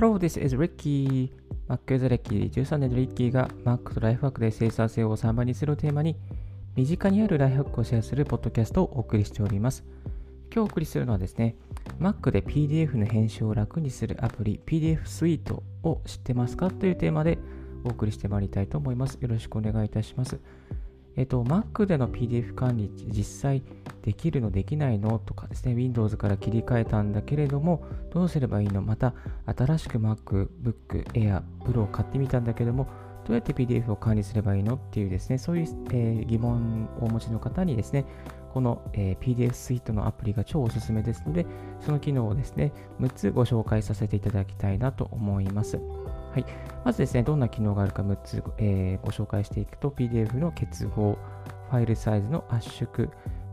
Hello, this is Ricky. Mac is Ricky。13年のリッキーが Mac とライフワークで生産性を3倍にするテーマに身近にあるライフハックをシェアするポッドキャストをお送りしております。今日お送りするのはですね、Mac で PDF の編集を楽にするアプリ PDF Suite を知ってますかというテーマでお送りしてまいりたいと思います。よろしくお願いいたします。えっと、Mac での PDF 管理実際できるのできないのとかですね、Windows から切り替えたんだけれども、どうすればいいの？また、新しく MacBook Air Pro を買ってみたんだけども、どうやって PDF を管理すればいいのっていうですね、そういう、えー、疑問をお持ちの方にですね、この、えー、PDF スイートのアプリが超おすすめですので、その機能をですね、6つご紹介させていただきたいなと思います。はい。まずですね、どんな機能があるか6つ、えー、ご紹介していくと、PDF の結合、ファイルサイズの圧縮、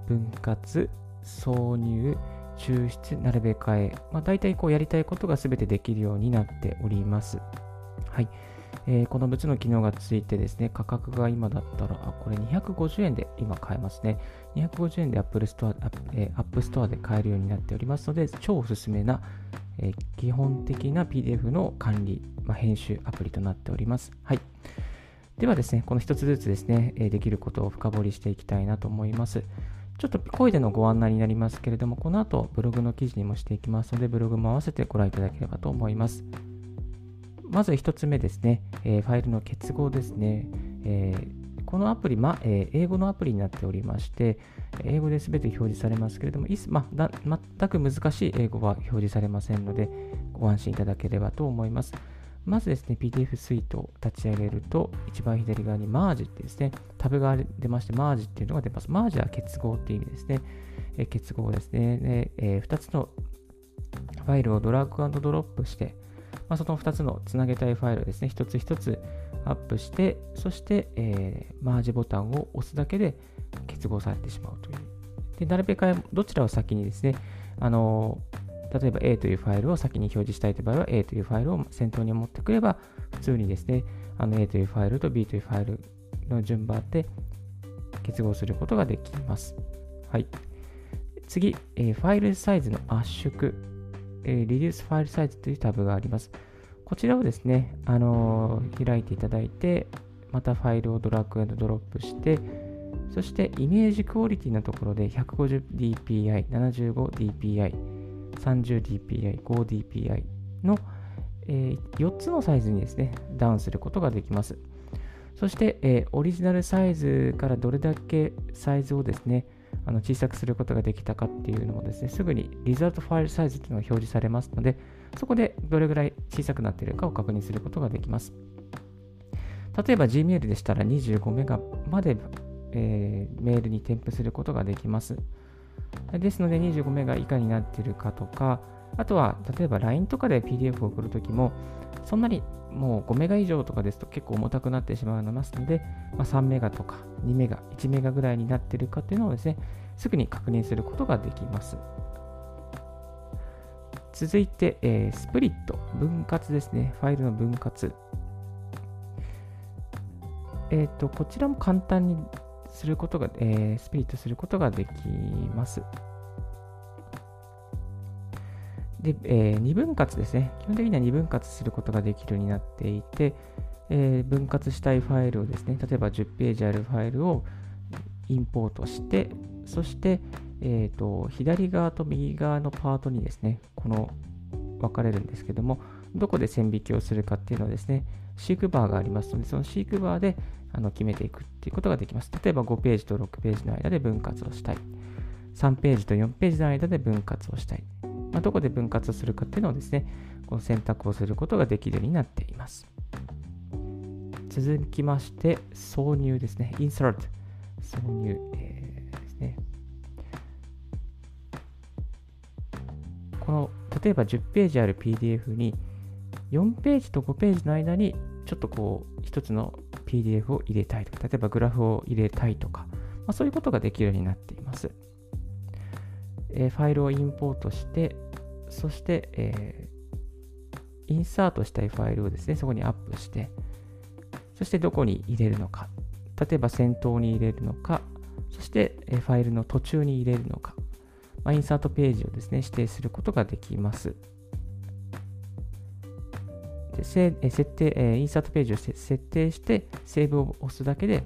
分割、挿入、抽出、並べ替え、まあ、大体こうやりたいことが全てできるようになっております。はい。えー、この6つの機能がついてですね、価格が今だったら、あ、これ250円で今買えますね。250円で Apple Store、えー、App Store で買えるようになっておりますので、超おすすめな、えー、基本的な PDF の管理、まあ、編集アプリとなっております。はい。ではですね、この1つずつですね、えできることを深掘りしていきたいなと思います。ちょっと声でのご案内になりますけれども、この後ブログの記事にもしていきますので、ブログも合わせてご覧いただければと思います。まず1つ目ですね、えー、ファイルの結合ですね。えー、このアプリ、まえー、英語のアプリになっておりまして、英語で全て表示されますけれども、いすまだ全く難しい英語は表示されませんので、ご安心いただければと思います。まずですね、PDF スイートを立ち上げると、一番左側に Merge ってですね、タブが出まして、Merge っていうのが出ます。Merge は結合っていう意味ですね。え、結合ですね。でえー、2つのファイルをドラッグドロップして、まあ、その2つのつなげたいファイルをですね、一つ一つアップして、そして、えー、マージボタンを押すだけで結合されてしまうという。で、なるべくどちらを先にですね、あの例えば A というファイルを先に表示したいという場合は A というファイルを先頭に持ってくれば普通にですねあの A というファイルと B というファイルの順番で結合することができます。はい。次、えー、ファイルサイズの圧縮、えー、Reduce File Size というタブがあります。こちらをですね、あのー、開いていただいて、またファイルをドラッグドロップして、そしてイメージクオリティのところで 150dpi、75dpi、30dpi、5dpi の、えー、4つのサイズにですね、ダウンすることができます。そして、えー、オリジナルサイズからどれだけサイズをですね、あの小さくすることができたかっていうのもですね、すぐにリザルトファイルサイズっていうのが表示されますので、そこでどれぐらい小さくなっているかを確認することができます。例えば Gmail でしたら25メガまで、えー、メールに添付することができます。ですので25メガ以下になっているかとか、あとは例えば LINE とかで PDF を送るときも、そんなにもう5メガ以上とかですと結構重たくなってしまいますので、まあ、3メガとか2メガ、1メガぐらいになっているかというのをですね、すぐに確認することができます。続いて、えー、スプリット、分割ですね。ファイルの分割。えっ、ー、と、こちらも簡単にすることが、えー、スプリットすることができます。で、えー、2分割ですね。基本的には2分割することができるようになっていて、えー、分割したいファイルをですね、例えば10ページあるファイルをインポートして、そして、えーと、左側と右側のパートにですね、この分かれるんですけども、どこで線引きをするかっていうのはですね、シークバーがありますので、そのシークバーであの決めていくっていうことができます。例えば5ページと6ページの間で分割をしたい。3ページと4ページの間で分割をしたい。まあ、どこで分割するかっていうのをですね、この選択をすることができるようになっています。続きまして、挿入ですね。insert。挿入、えー、ですね。この、例えば10ページある PDF に4ページと5ページの間にちょっとこう一つの PDF を入れたいとか、例えばグラフを入れたいとか、まあ、そういうことができるようになっています。えー、ファイルをインポートして、そして、えー、インサートしたいファイルをですね、そこにアップして、そしてどこに入れるのか、例えば先頭に入れるのか、そして、え、ファイルの途中に入れるのか、まあ、 insert page をですね、指定することができます。て設定、 insert page を設定して、セーブを押すだけで、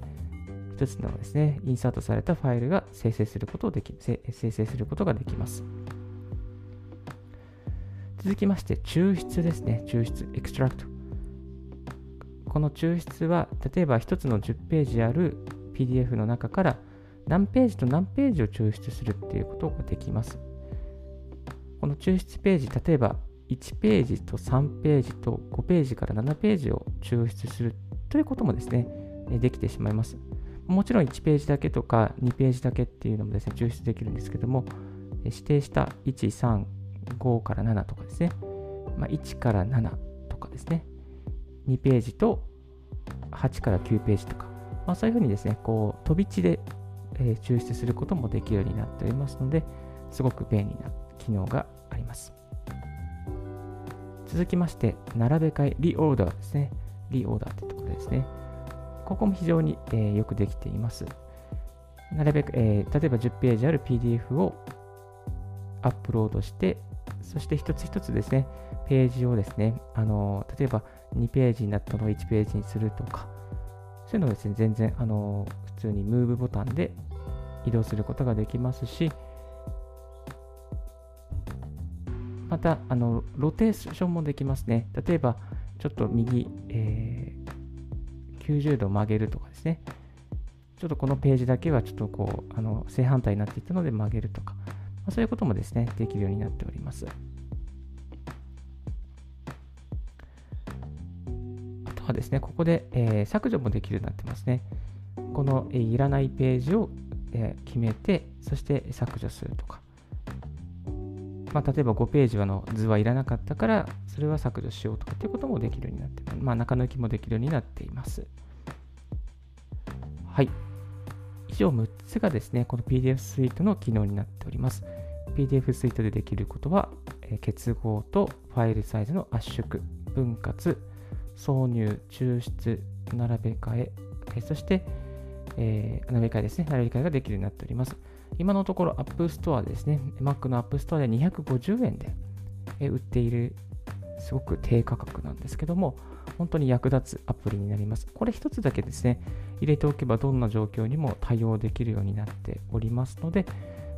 一つのですね、インサートされたファイルが生成することをでき、生成することができます。続きまして、抽出ですね。抽出、 extract。この抽出は、例えば1つの10ページある PDF の中から何ページと何ページを抽出するっていうことができます。この抽出ページ、例えば1ページと3ページと5ページから7ページを抽出するということもですね、できてしまいます。もちろん1ページだけとか2ページだけっていうのもですね、抽出できるんですけども、指定した1、3、5から7とかですね、まあ、1から7とかですね、2ページと8から9ページとか、まあ、そういうふうにですね、こう飛び地で、え、抽出することもできるようになっておりますので、すごく便利な機能があります。続きまして、並べ替え、リオーダーですね。リオーダーというところですね。ここも非常に、えー、よくできています。なるべく、えー、例えば10ページある PDF をアップロードして、そして一つ一つですね、ページをですね、あの例えば2ページになったのを1ページにするとか、そういうのをですね、全然、あの普通にムーブボタンで移動することができますし、また、あの、ロテーションもできますね。例えば、ちょっと右、えー、90度曲げるとかですね。ちょっとこのページだけはちょっとこう、あの正反対になっていたので曲げるとか、まあ、そういうこともですね、できるようになっております。あとはですね、ここで、えー、削除もできるようになってますね。この、えー、いらないページを、えー、決めて、そして削除するとか。まあ、例えば5ページはの図はいらなかったから、それは削除しようとかっていうこともできるようになって、まあ、中抜きもできるようになっています。はい。以上6つがですね、この PDF スイートの機能になっております。PDF スイートでできることは、え結合とファイルサイズの圧縮、分割、挿入、抽出、並べ替え、えそして、えー、並べ替えですね、並べ替えができるようになっております。今のところ App Store ですね、Mac の App Store で250円で売っているすごく低価格なんですけども、本当に役立つアプリになります。これ一つだけですね、入れておけばどんな状況にも対応できるようになっておりますので、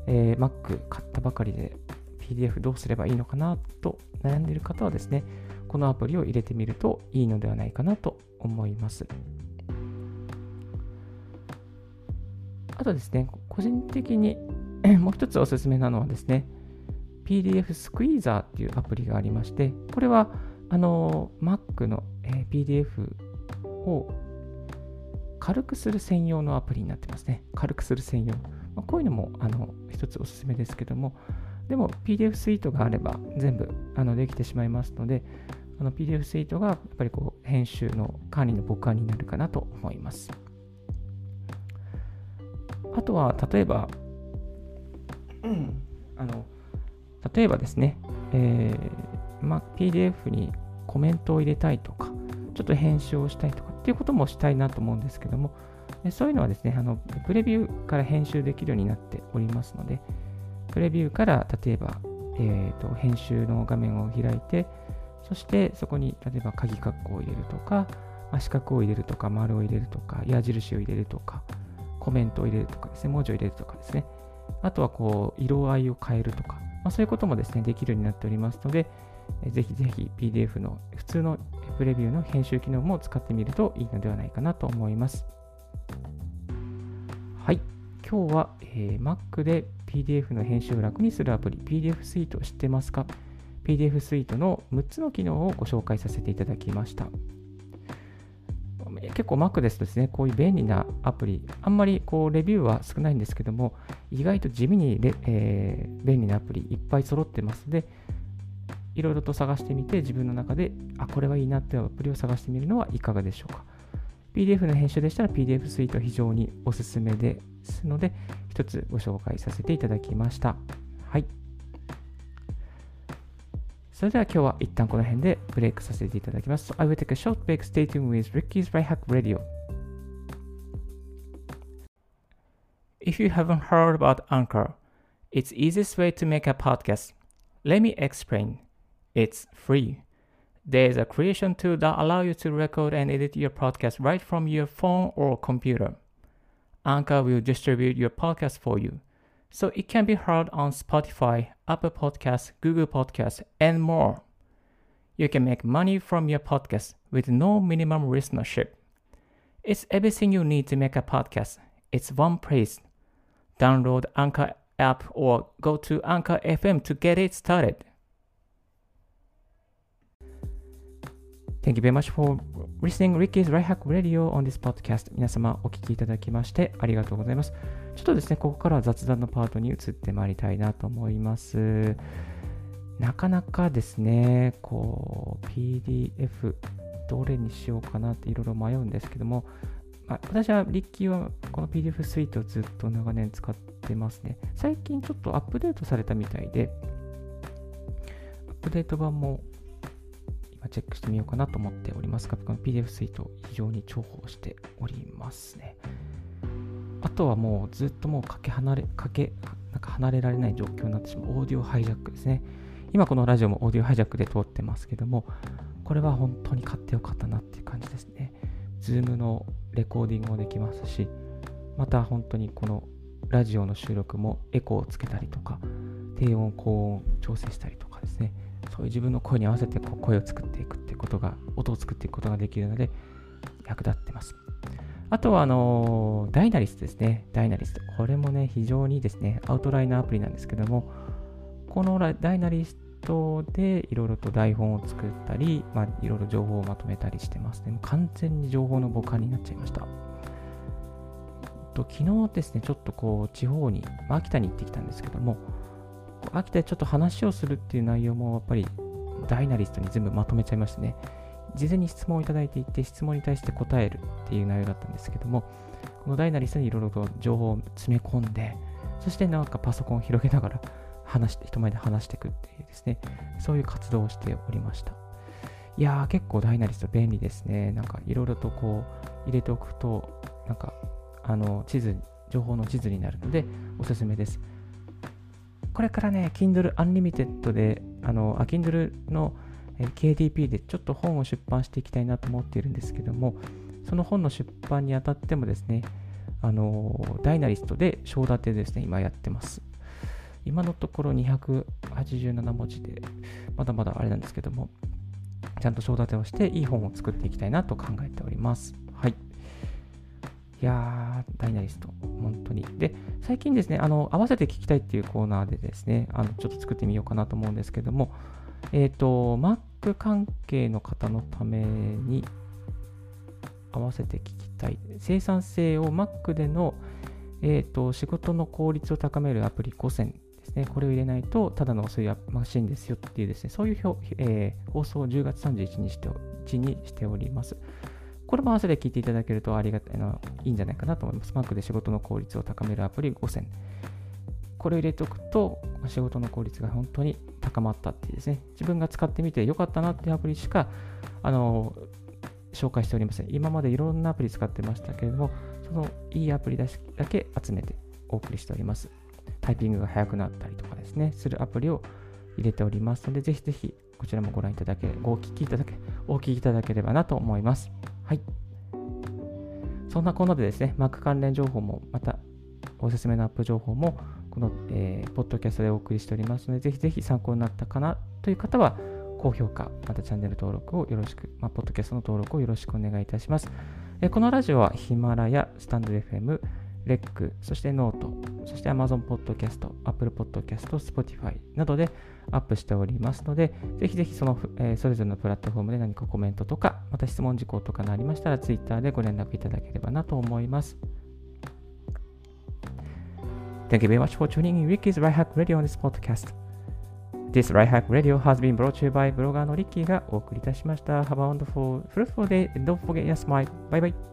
えー、Mac 買ったばかりで PDF どうすればいいのかなと悩んでいる方はですね、このアプリを入れてみるといいのではないかなと思います。あとですね、個人的にもう一つおすすめなのはですね、PDF スクイーザーっていうアプリがありまして、これはあの Mac の、え PDF を軽くする専用のアプリになってますね。軽くする専用。まあ、こういうのもあの一つおすすめですけども、でも PDF スイートがあれば全部あのできてしまいますので、あの PDF スイートがやっぱりこう編集の管理の母感になるかなと思います。あとは、例えば、うん、あの、例えばですね、えー、まあ、PDF にコメントを入れたいとか、ちょっと編集をしたいとかっていうこともしたいなと思うんですけども、そういうのはですね、あのプレビューから編集できるようになっておりますので、プレビューから例えば、えーと、編集の画面を開いて、そしてそこに例えば鍵括弧を入れるとか、まあ、四角を入れるとか、丸を入れるとか、矢印を入れるとか、コメントを入れるとかですね、文字を入れるとかですね、あとはこう、色合いを変えるとか、まあ、そういうこともですね、できるようになっておりますので、ぜひぜひ PDF の普通のプレビューの編集機能も使ってみるといいのではないかなと思います。はい、今日は、えー、Mac で PDF の編集を楽にするアプリ PDF スイートを知ってますか ?PDF スイートの6つの機能をご紹介させていただきました。結構 Mac ですとですね、こういう便利なアプリ、あんまりこうレビューは少ないんですけども、意外と地味にえー、便利なアプリいっぱい揃ってますので、いろいろと探してみて、自分の中で、あ、これはいいなっていうアプリを探してみるのはいかがでしょうか。PDF の編集でしたら PDF スイート非常におすすめですので、一つご紹介させていただきました。はい。それでは今日は一旦この辺でブレイクさせていただきます。So I will take a short break. Stay tuned with Ricky's Right Hack Radio. If you haven't heard about Anchor, it's easiest way to make a podcast. Let me explain. It's free. There's a creation tool that allows you to record and edit your podcast right from your phone or computer. Anchor will distribute your podcast for you, so it can be heard on Spotify, Apple Podcasts, Google Podcasts, and more. You can make money from your podcast with no minimum listenership. It's everything you need to make a podcast. It's one place. Download Anchor app or go to Anchor FM to get it started. Thank you very much for listening Ricky's Right Hack Radio on this podcast. 皆様お聞きいただきましてありがとうございます。 ちょっとですね、ここからは雑談のパートに移ってまいりたいなと思います。なかなかですね、こう、PDF どれにしようかなっていろいろ迷うんですけども、まあ、私はリッキーはこの PDF スイートをずっと長年使ってますね。最近ちょっとアップデートされたみたいで、アップデート版も今チェックしてみようかなと思っておりますが、この PDF スイート非常に重宝しておりますね。あとはもうずっともうかけ離れ、かけ、なんか離れられない状況になってしまうオーディオハイジャックですね。今このラジオも Audio Hijack で通ってますけども、これは本当に買ってよかったなっていう感じですね。 Zoom のレコーディングもできますし、また本当にこのラジオの収録もエコーをつけたりとか、低音、高音調整したりとかですね。そういう自分の声に合わせてこう声を作っていくってことが、音を作っていくことができるので、役立ってます。あとは、あの Dynalist ですね。 Dynalist。これもね、非常にですね、アウトライナーアプリなんですけども、このダイナリストでいろいろと台本を作ったり、まあ、いろいろ情報をまとめたりしてますね。も完全に情報の母艦になっちゃいました。と昨日ですね、ちょっとこう、地方に、ま、秋田に行ってきたんですけども、秋田でちょっと話をするっていう内容もやっぱりダイナリストに全部まとめちゃいましてね、事前に質問をいただいていて、質問に対して答えるっていう内容だったんですけども、このダイナリストにいろいろと情報を詰め込んで、そしてなんかパソコンを広げながら話して、人前で話していくっていうですね、そういう活動をしておりました。いやー、結構ダイナリスト便利ですね。なんかいろいろとこう入れておくと、なんかあの地図、情報の地図になるのでおすすめです。これからね、Kindle Unlimited で、あの、あ Kindle の KDP でちょっと本を出版していきたいなと思っているんですけども、その本の出版にあたってもですね、あの、ダイナリストで章立てですね、今やってます。今のところ287文字で、まだまだあれなんですけども、ちゃんと章立てをしていい本を作っていきたいなと考えております。はい。いやー、ダイナリスト、本当に。で、最近ですね、あの、合わせて聞きたいっていうコーナーでですね、あの、ちょっと作ってみようかなと思うんですけども、えっ、ー、と、Mac 関係の方のために合わせて聞きたい。生産性を Mac での、え、ー、と、仕事の効率を高めるアプリ5選ですね。これを入れないと、ただのそういマシンですよっていうですね、そういう表、えー、放送を10月31日にしてにしております。これも合わせて聞いていただけるとありがたいのいいんじゃないかなと思います。Mac で仕事の効率を高めるアプリ5000。これを入れておくと、仕事の効率が本当に高まったっていうですね、自分が使ってみてよかったなっていうアプリしか、あの、紹介しておりません。今までいろんなアプリ使ってましたけれども、そのいいアプリだけ集めてお送りしております。タイピングが速くなったりとかですね、するアプリを入れておりますので、ぜひぜひこちらもご覧いただけ、ご聞きいただけ、お聞きいただければなと思います。はい。そんなこんなでですね、Mac 関連情報も、またおすすめのアップ情報も、この、えー、ポッドキャストでお送りしておりますので、ぜひぜひ参考になったかなという方は、高評価、またチャンネル登録をよろしく、まあ、ポッドキャストの登録をよろしくお願いいたします。えー、このラジオは Himalaya、 stand.fm、レック、そして note、そして Amazon Podcast、Apple Podcast、Spotify などでアップしておりますので、ぜひぜひその、えー、それぞれのプラットフォームで何かコメントとか、また質問事項とかがありましたら、Twitter でご連絡いただければなと思います。Thank you very much for tuning in Ricky's Right Hack Radio on this podcast. This Right Hack Radio has been brought to you by ブロガーのリッキーがお送りいたしました。Have a wonderful, fruitful day and don't forget your smile. Bye bye.